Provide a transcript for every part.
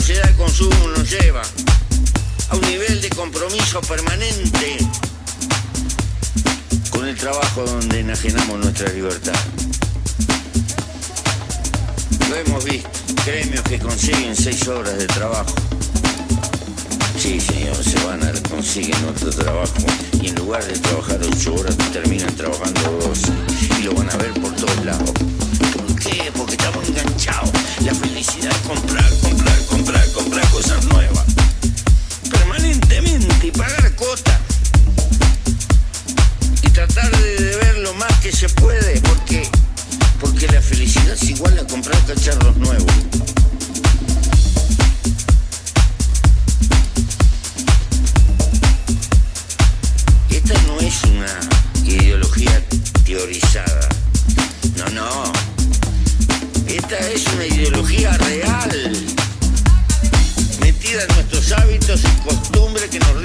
sociedad de consumo nos lleva a un nivel de compromiso permanente con el trabajo donde enajenamos nuestra libertad. Lo hemos visto, gremios que consiguen seis horas de trabajo. Sí, señor, se van a consiguen otro trabajo y en lugar de trabajar ocho horas terminan trabajando dos y lo van a ver por todos lados. ¿Por qué? Porque estamos enganchados. La felicidad es comprar, comprar, comprar, comprar cosas nuevas. Permanentemente y pagar cuotas. Y tratar de ver lo más que se puede, porque, porque la felicidad es igual a comprar cacharros nuevos. Que nos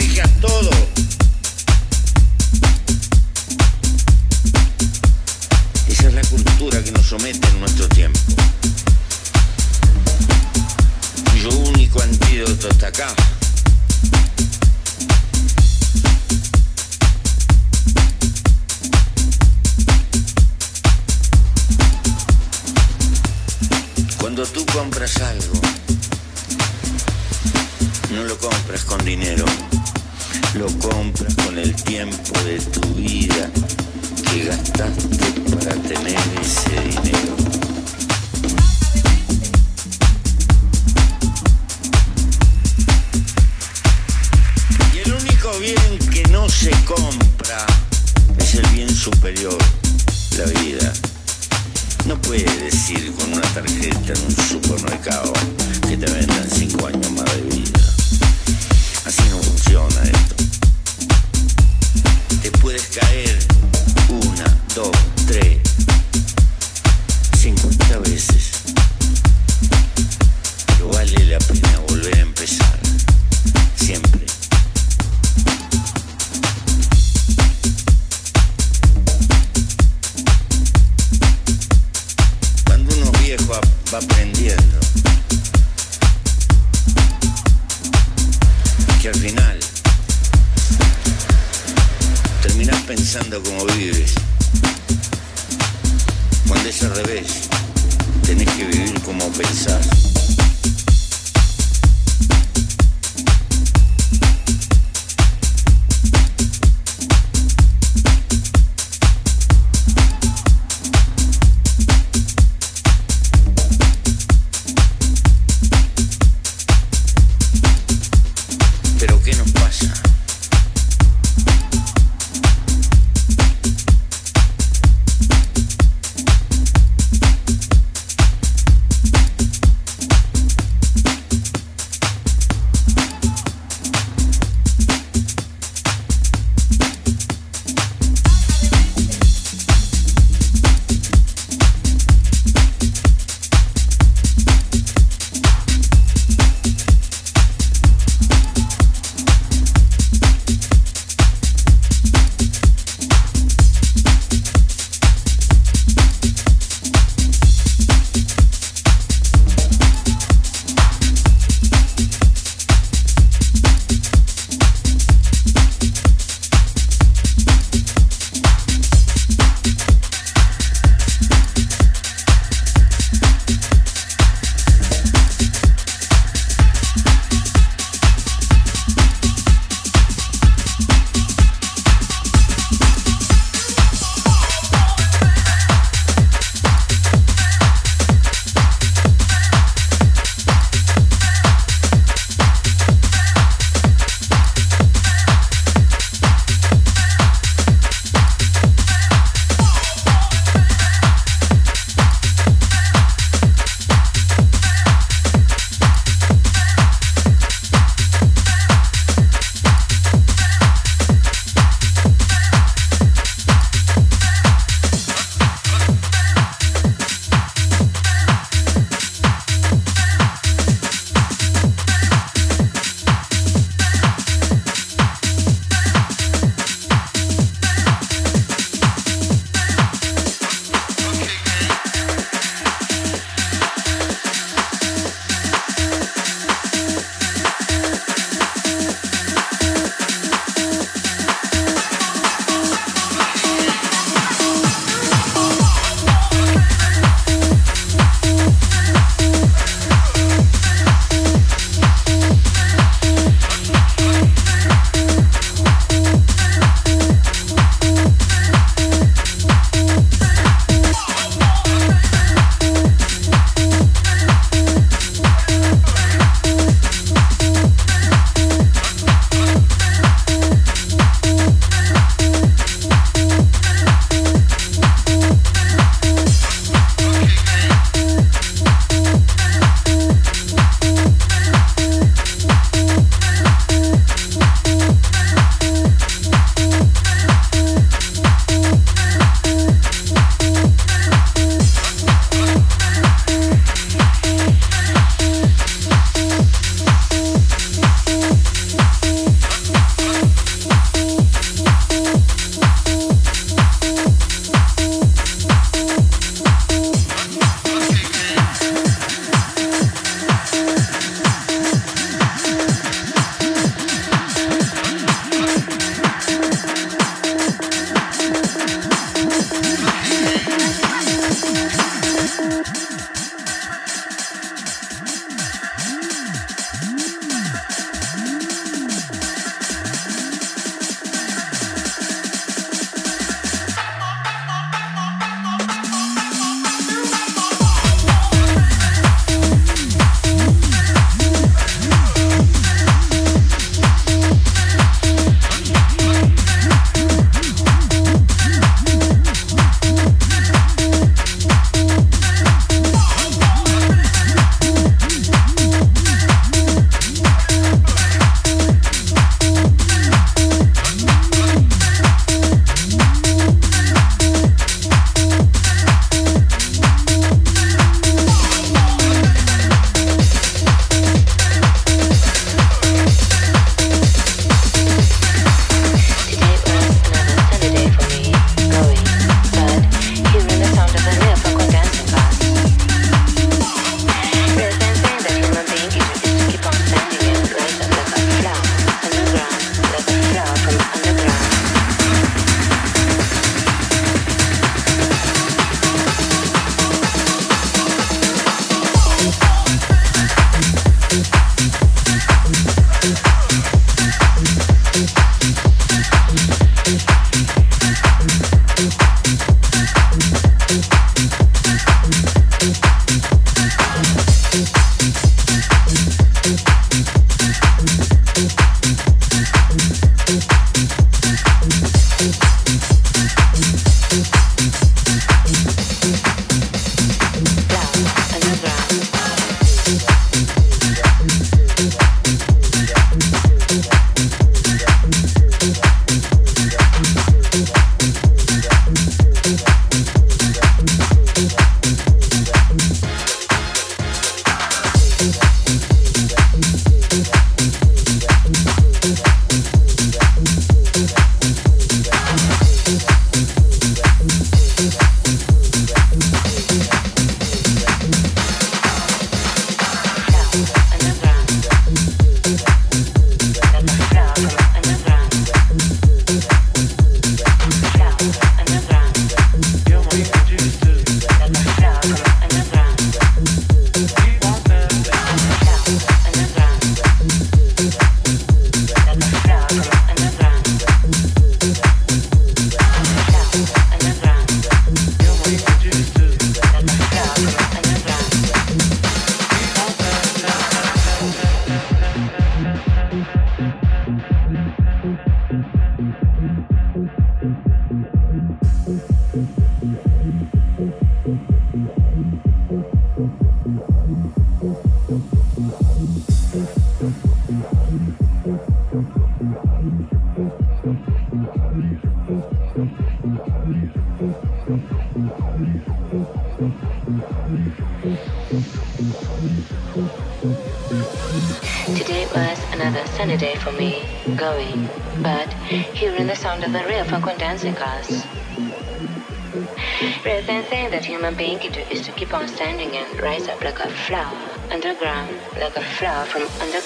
flower from under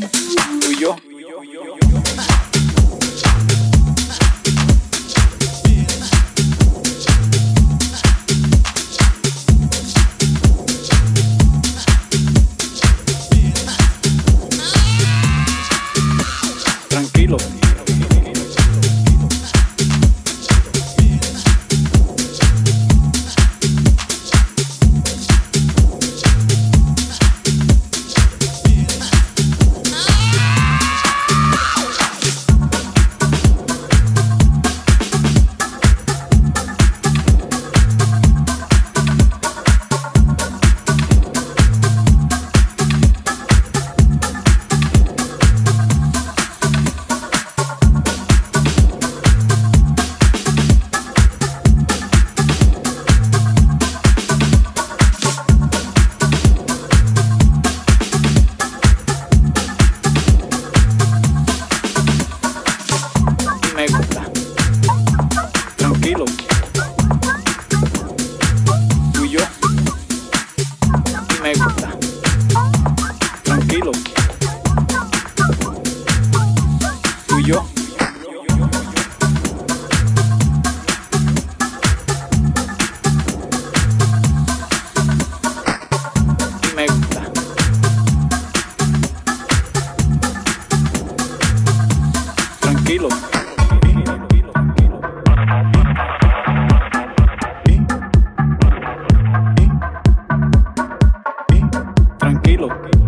Tú y. লোককে